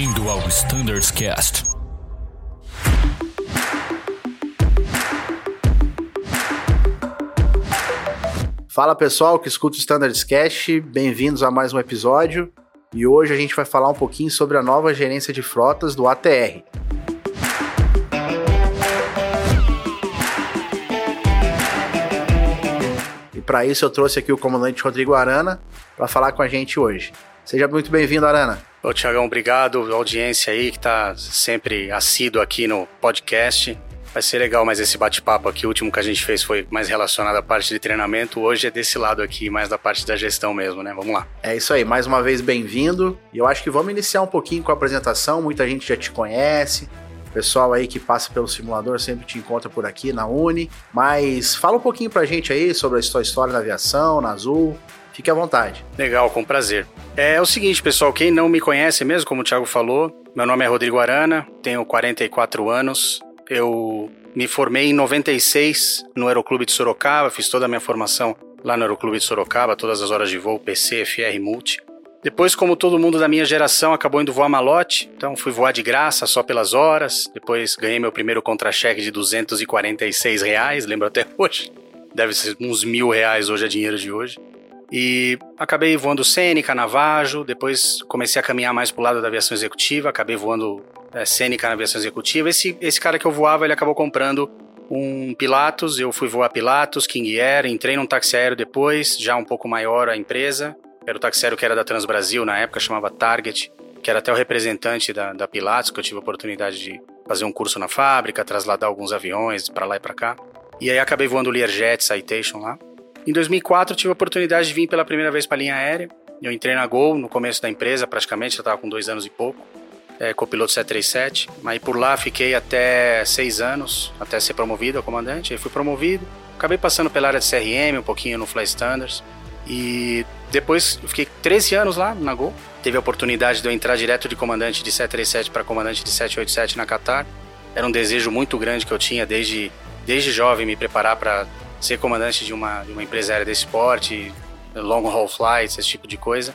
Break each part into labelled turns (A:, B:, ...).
A: Bem-vindo ao Standards Cast.
B: Fala pessoal que escuta o Standards Cast, bem-vindos a mais um episódio. E hoje a gente vai falar um pouquinho sobre a nova gerência de frotas do ATR. E para isso eu trouxe aqui o comandante Rodrigo Arana para falar com a gente hoje. Seja muito bem-vindo, Arana.
C: Ô, Tiagão, obrigado. Audiência aí que tá sempre assíduo aqui no podcast. Vai ser legal mais esse bate-papo aqui. O último que a gente fez foi mais relacionado à parte de treinamento. Hoje é desse lado aqui, mais da parte da gestão mesmo, né? Vamos lá.
B: É isso aí, mais uma vez bem-vindo. E eu acho que vamos iniciar um pouquinho com a apresentação. Muita gente já te conhece. O pessoal aí que passa pelo simulador sempre te encontra por aqui na Uni. Mas fala um pouquinho pra gente aí sobre a sua história na aviação, na Azul. Fique à vontade.
C: Legal, com prazer. É o seguinte, pessoal, quem não me conhece mesmo, como o Thiago falou, meu nome é Rodrigo Arana, tenho 44 anos, eu me formei em 96 no Aeroclube de Sorocaba, fiz toda a minha formação lá no Aeroclube de Sorocaba, todas as horas de voo, PC, FR Multi. Depois, como todo mundo da minha geração acabou indo voar malote, então fui voar de graça só pelas horas. Depois ganhei meu primeiro contra-cheque de 246 reais, lembro até hoje. Deve ser uns mil reais hoje, é dinheiro de hoje. E acabei voando Sênica, Navajo, depois comecei a caminhar mais pro lado da aviação executiva, acabei voando é, Sênica na aviação executiva. Esse, esse cara que eu voava, ele acabou comprando um Pilatus, eu fui voar Pilatus, King Air, entrei num táxi aéreo depois, já um pouco maior a empresa. Era o táxi aéreo que era da Transbrasil, na época chamava Target, que era até o representante da, da Pilatus, que eu tive a oportunidade de fazer um curso na fábrica, trasladar alguns aviões para lá e para cá. E aí acabei voando Learjet Citation lá. Em 2004 tive a oportunidade de vir pela primeira vez para a linha aérea. Eu entrei na Gol no começo da empresa, praticamente, eu estava com dois anos e pouco é, copiloto 737. Aí por lá fiquei até seis anos, até ser promovido a comandante. Aí fui promovido. Acabei passando pela área de CRM, um pouquinho no Fly Standards. E depois fiquei 13 anos lá na Gol. Teve a oportunidade de eu entrar direto de comandante de 737 para comandante de 787 na Qatar. Era um desejo muito grande que eu tinha desde, desde jovem me preparar para ser comandante de uma, de uma empresa aérea desse esporte, long haul flights, esse tipo de coisa.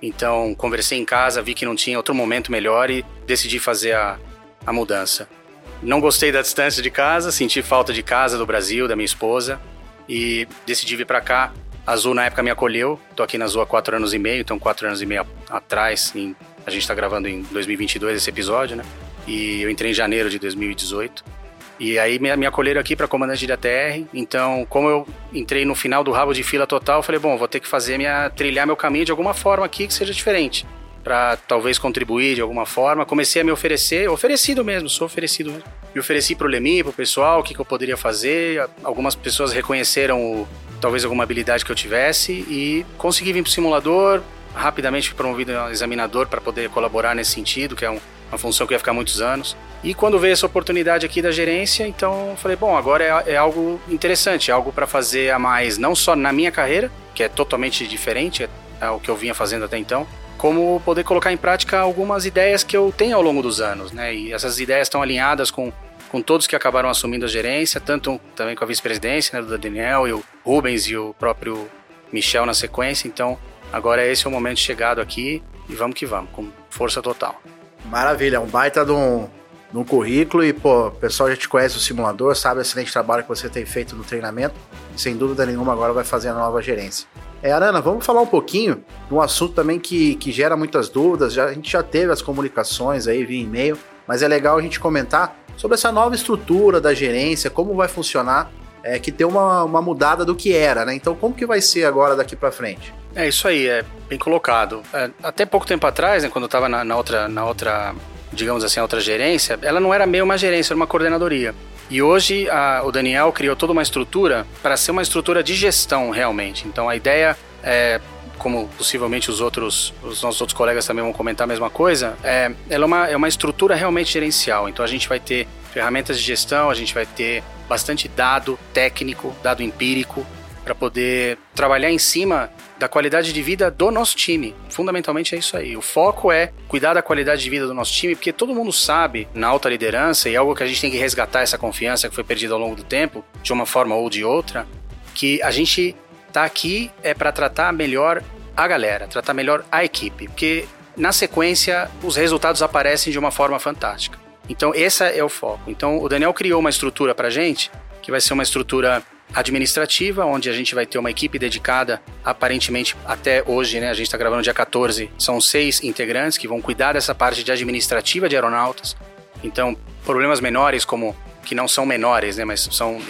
C: Então, conversei em casa, vi que não tinha outro momento melhor e decidi fazer a, a mudança. Não gostei da distância de casa, senti falta de casa do Brasil, da minha esposa e decidi vir para cá. A Azul na época me acolheu, tô aqui na Azul há quatro anos e meio, então quatro anos e meio atrás, em, a gente está gravando em 2022 esse episódio, né? E eu entrei em janeiro de 2018. E aí me acolheram aqui para comandante de ATR. Então, como eu entrei no final do rabo de fila total, falei, bom, vou ter que fazer minha trilhar meu caminho de alguma forma aqui que seja diferente, para talvez contribuir de alguma forma. Comecei a me oferecer, oferecido mesmo, sou oferecido mesmo. Me ofereci pro Lemi, pro pessoal, o que, que eu poderia fazer. Algumas pessoas reconheceram o, talvez alguma habilidade que eu tivesse e consegui vir pro simulador. Rapidamente fui promovido a examinador para poder colaborar nesse sentido, que é um, uma função que ia ficar muitos anos. E quando veio essa oportunidade aqui da gerência, então falei, bom, agora é, é algo interessante, é algo para fazer a mais, não só na minha carreira, que é totalmente diferente é, é o que eu vinha fazendo até então, como poder colocar em prática algumas ideias que eu tenho ao longo dos anos, né? E essas ideias estão alinhadas com, com todos que acabaram assumindo a gerência, tanto também com a vice-presidência, né, do Daniel e o Rubens e o próprio Michel na sequência. Então, agora esse é o momento chegado aqui e vamos que vamos, com força total.
B: Maravilha, um baita de um, no currículo e, pô, o pessoal já te conhece o simulador, sabe o excelente trabalho que você tem feito no treinamento sem dúvida nenhuma agora vai fazer a nova gerência. É, Arana, vamos falar um pouquinho de um assunto também que, que gera muitas dúvidas, já, a gente já teve as comunicações aí via e-mail, mas é legal a gente comentar sobre essa nova estrutura da gerência, como vai funcionar, é, que tem uma, uma mudada do que era, né? Então, como que vai ser agora daqui para frente?
C: É isso aí, é bem colocado. É, até pouco tempo atrás, né, quando eu estava na, na, outra, na outra digamos assim, a outra gerência, ela não era meio uma gerência, era uma coordenadoria. E hoje a, o Daniel criou toda uma estrutura para ser uma estrutura de gestão realmente. Então a ideia é como possivelmente os outros, os nossos outros colegas também vão comentar a mesma coisa, é, ela é uma, é uma estrutura realmente gerencial. Então a gente vai ter ferramentas de gestão, a gente vai ter bastante dado técnico, dado empírico, para poder trabalhar em cima da qualidade de vida do nosso time. Fundamentalmente é isso aí. O foco é cuidar da qualidade de vida do nosso time, porque todo mundo sabe na alta liderança, e é algo que a gente tem que resgatar essa confiança que foi perdida ao longo do tempo, de uma forma ou de outra, que a gente tá aqui é para tratar melhor a galera, tratar melhor a equipe, porque na sequência, os resultados aparecem de uma forma fantástica. Então, esse é o foco. Então, o Daniel criou uma estrutura para gente, que vai ser uma estrutura administrativa, onde a gente vai ter uma equipe dedicada, aparentemente até hoje, né? A gente está gravando dia 14, são seis integrantes que vão cuidar dessa parte de administrativa de aeronautas. Então, problemas menores, como que não são menores, né? Mas são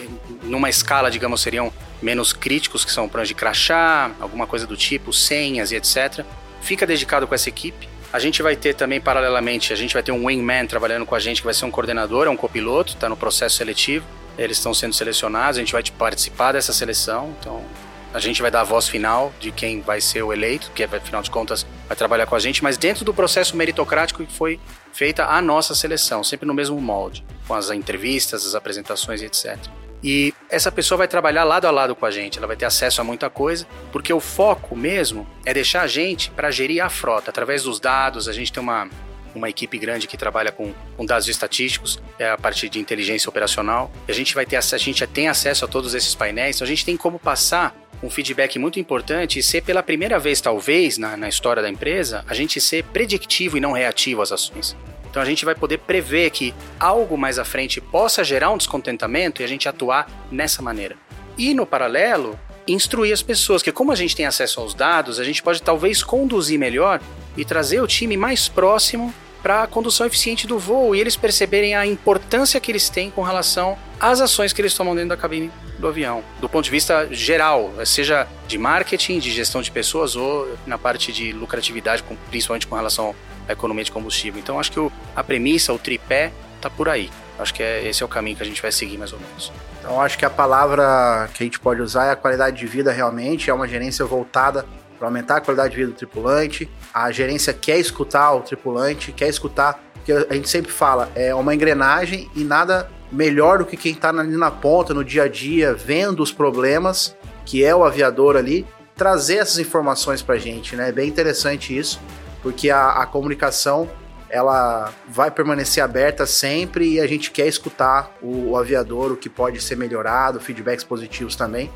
C: numa escala, digamos, seriam menos críticos, que são problemas de crachá, alguma coisa do tipo, senhas e etc. Fica dedicado com essa equipe. A gente vai ter também, paralelamente, a gente vai ter um wingman trabalhando com a gente, que vai ser um coordenador, é um copiloto, está no processo seletivo. Eles estão sendo selecionados, a gente vai participar dessa seleção, então a gente vai dar a voz final de quem vai ser o eleito, que afinal de contas vai trabalhar com a gente, mas dentro do processo meritocrático que foi feita a nossa seleção, sempre no mesmo molde, com as entrevistas, as apresentações e etc. E essa pessoa vai trabalhar lado a lado com a gente, ela vai ter acesso a muita coisa, porque o foco mesmo é deixar a gente para gerir a frota através dos dados. A gente tem uma, uma equipe grande que trabalha com, com, dados estatísticos, é a parte de inteligência operacional. A gente vai ter a gente tem acesso a todos esses painéis, então a gente tem como passar um feedback muito importante e ser pela primeira vez, talvez, na, na história da empresa, a gente ser predictivo e não reativo às ações. Então a gente vai poder prever que algo mais à frente possa gerar um descontentamento e a gente atuar nessa maneira. E no paralelo, instruir as pessoas, que como a gente tem acesso aos dados, a gente pode talvez conduzir melhor e trazer o time mais próximo para a condução eficiente do voo e eles perceberem a importância que eles têm com relação às ações que eles tomam dentro da cabine do avião, do ponto de vista geral, seja de marketing, de gestão de pessoas ou na parte de lucratividade, principalmente com relação a economia de combustível. Então acho que o, a premissa, o tripé, tá por aí. Acho que é, esse é o caminho que a gente vai seguir mais ou menos.
B: Então acho que a palavra que a gente pode usar é a qualidade de vida realmente, é uma gerência voltada para aumentar a qualidade de vida do tripulante. A gerência quer escutar o tripulante, quer escutar, porque a gente sempre fala, é uma engrenagem e nada melhor do que quem está ali na ponta, no dia a dia, vendo os problemas, que é o aviador ali, trazer essas informações para a gente, né? É bem interessante isso porque a, a comunicação ela vai permanecer aberta sempre e a gente quer escutar o, o, aviador, o que pode ser melhorado, feedbacks positivos também.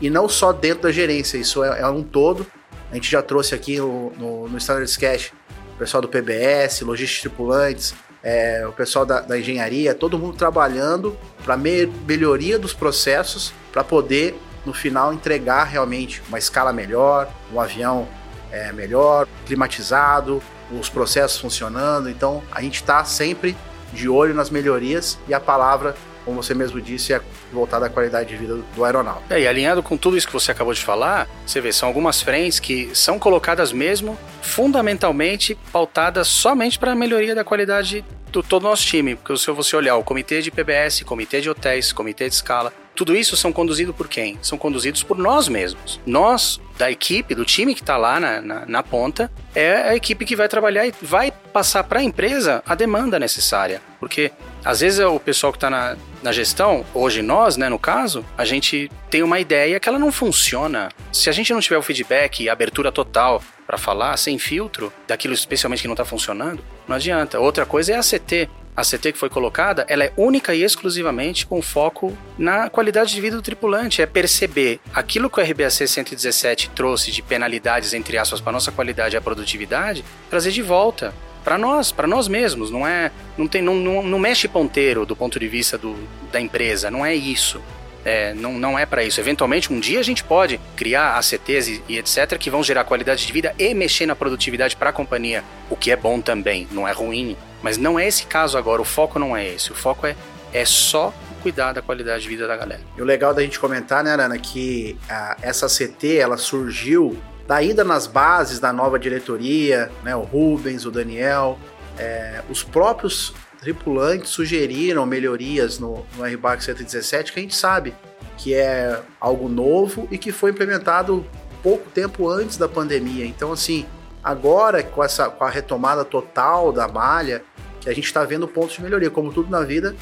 B: E não só dentro da gerência, isso é, é um todo. A gente já trouxe aqui no, no, no Cash o pessoal do PBS, logísticos tripulantes, é, o pessoal da, da, engenharia, todo mundo trabalhando para me melhoria dos processos, para poder no final entregar realmente uma escala melhor, um avião é, melhor, climatizado, os processos funcionando. Então a gente está sempre de olho nas melhorias e a palavra, como você mesmo disse, é voltada à qualidade de vida do aeronauta.
C: É, e alinhado com tudo isso que você acabou de falar, você vê, são algumas frentes que são colocadas mesmo fundamentalmente pautadas somente para a melhoria da qualidade do todo o nosso time. Porque se você olhar o comitê de PBS, comitê de hotéis, comitê de escala, tudo isso são conduzidos por quem? São conduzidos por nós mesmos. Nós, da equipe, do time que está lá na, na, na, ponta, é a equipe que vai trabalhar e vai passar para a empresa a demanda necessária. Porque às vezes o pessoal que está na, na gestão, hoje nós, né, no caso, a gente tem uma ideia que ela não funciona. Se a gente não tiver o feedback abertura total para falar, sem filtro, daquilo especialmente que não está funcionando, não adianta. Outra coisa é a CT a CT que foi colocada, ela é única e exclusivamente com foco na qualidade de vida do tripulante. É perceber aquilo que o RBAC 117 trouxe de penalidades, entre aspas, para nossa qualidade e a produtividade, trazer de volta para nós, para nós mesmos. Não é, não tem, não, não, não, mexe ponteiro do ponto de vista do, da empresa. Não é isso. É, não, não é para isso. Eventualmente, um dia a gente pode criar ACTs e, e, etc. que vão gerar qualidade de vida e mexer na produtividade para a companhia, o que é bom também, não é ruim. Mas não é esse caso agora, o foco não é esse. O foco é, é só cuidar da qualidade de vida da galera.
B: E o legal da gente comentar, né, Arana, que a, essa CT ela surgiu da ida nas bases da nova diretoria, né, o Rubens, o Daniel, é, os próprios tripulantes sugeriram melhorias no, no RBAC 117 que a gente sabe que é algo novo e que foi implementado pouco tempo antes da pandemia. Então, assim, Agora, com, essa, com a retomada total da malha, que a gente está vendo pontos de melhoria. Como tudo na vida,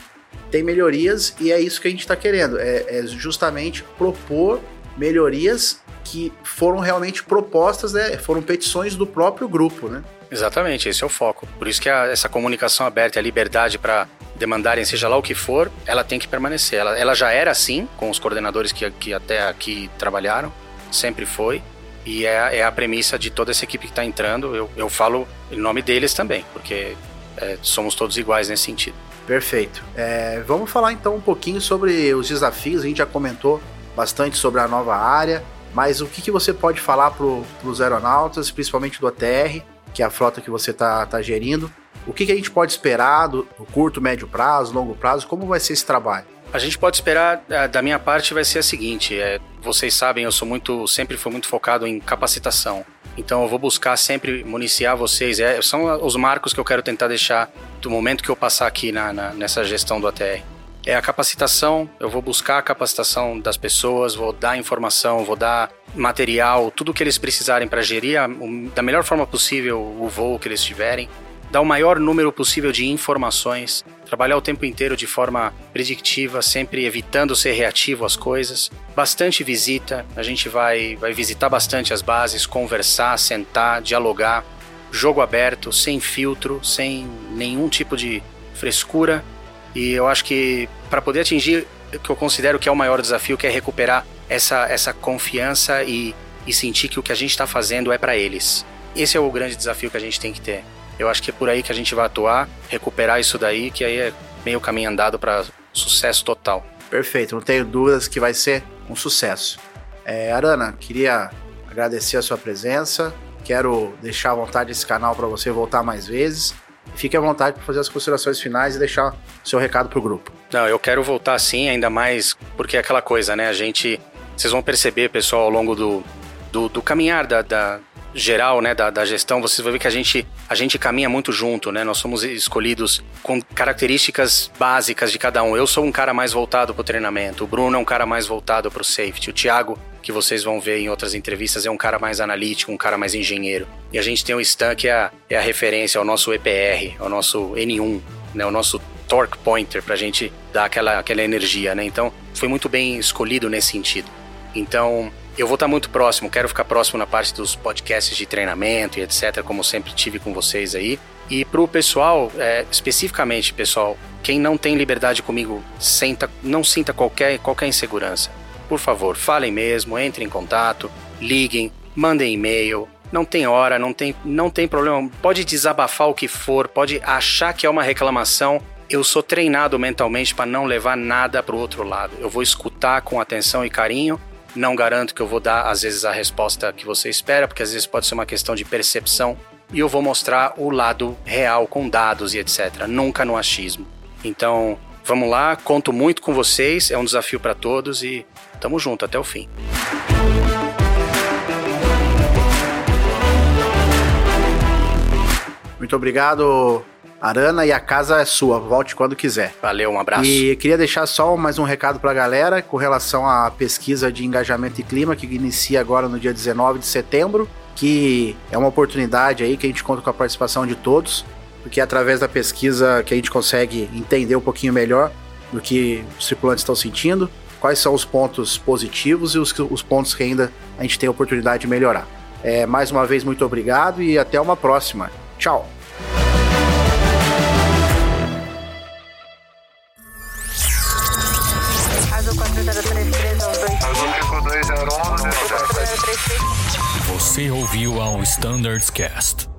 B: tem melhorias e é isso que a gente está querendo. É, é, justamente propor melhorias que foram realmente propostas, né? Foram petições do próprio grupo, né?
C: Exatamente, esse é o foco. Por isso que a, essa comunicação aberta e a liberdade para demandarem seja lá o que for, ela tem que permanecer. Ela, ela já era assim com os coordenadores que, que até aqui trabalharam, sempre foi. E é, é a premissa de toda essa equipe que está entrando. Eu, eu falo em nome deles também, porque é, somos todos iguais nesse sentido.
B: Perfeito. É, vamos falar então um pouquinho sobre os desafios. A gente já comentou bastante sobre a nova área, mas o que, que você pode falar para os aeronautas, principalmente do ATR, que é a frota que você está tá gerindo? O que, que, a gente pode esperar do, do curto, médio prazo, longo prazo? Como vai ser esse trabalho?
C: A gente pode esperar, da minha parte, vai ser a seguinte: é, vocês sabem, eu sou muito, sempre fui muito focado em capacitação. Então eu vou buscar sempre municiar vocês. É, são os marcos que eu quero tentar deixar do momento que eu passar aqui na, na, nessa gestão do ATR. É a capacitação, eu vou buscar a capacitação das pessoas, vou dar informação, vou dar material, tudo que eles precisarem para gerir a, da melhor forma possível o voo que eles tiverem dar o maior número possível de informações, trabalhar o tempo inteiro de forma predictiva, sempre evitando ser reativo às coisas. Bastante visita, a gente vai, vai visitar bastante as bases, conversar, sentar, dialogar. Jogo aberto, sem filtro, sem nenhum tipo de frescura. E eu acho que para poder atingir o que eu considero que é o maior desafio, que é recuperar essa, essa confiança e, e sentir que o que a gente está fazendo é para eles. Esse é o grande desafio que a gente tem que ter. Eu acho que é por aí que a gente vai atuar, recuperar isso daí, que aí é meio caminho andado para sucesso total.
B: Perfeito, não tenho dúvidas que vai ser um sucesso. É, Arana, queria agradecer a sua presença. Quero deixar à vontade esse canal para você voltar mais vezes. Fique à vontade para fazer as considerações finais e deixar seu recado para o grupo.
C: Não, eu quero voltar sim, ainda mais porque é aquela coisa, né? A gente. Vocês vão perceber, pessoal, ao longo do, do, do caminhar da, da, geral, né, da, da gestão, vocês vão ver que a gente, a gente caminha muito junto, né? Nós somos escolhidos com características básicas de cada um. Eu sou um cara mais voltado para o treinamento, o Bruno é um cara mais voltado para o safety, o Thiago, que vocês vão ver em outras entrevistas, é um cara mais analítico, um cara mais engenheiro. E a gente tem o Stan, que é a, é a referência ao nosso EPR, ao nosso N1, né, o nosso torque pointer, para a gente dar aquela, aquela energia, né? Então, foi muito bem escolhido nesse sentido. Então, eu vou estar muito próximo, quero ficar próximo na parte dos podcasts de treinamento e etc, como sempre tive com vocês aí. E para o pessoal, é, especificamente, pessoal, quem não tem liberdade comigo, senta, não sinta qualquer, qualquer insegurança. Por favor, falem mesmo, entrem em contato, liguem, mandem e-mail. Não tem hora, não tem, não tem problema. Pode desabafar o que for, pode achar que é uma reclamação. Eu sou treinado mentalmente para não levar nada para o outro lado. Eu vou escutar com atenção e carinho não garanto que eu vou dar, às vezes, a resposta que você espera, porque às vezes pode ser uma questão de percepção. E eu vou mostrar o lado real com dados e etc. Nunca no achismo. Então, vamos lá, conto muito com vocês, é um desafio para todos e tamo junto até o fim.
B: Muito obrigado, Arana, e a casa é sua, volte quando quiser.
C: Valeu, um abraço.
B: E queria deixar só mais um recado para a galera com relação à pesquisa de engajamento e clima que inicia agora no dia 19 de setembro, que é uma oportunidade aí que a gente conta com a participação de todos, porque é através da pesquisa que a gente consegue entender um pouquinho melhor do que os tripulantes estão sentindo, quais são os pontos positivos e os, os pontos que ainda a gente tem a oportunidade de melhorar. É, mais uma vez, muito obrigado e até uma próxima. Tchau!
A: Você ouviu ao Standards Cast.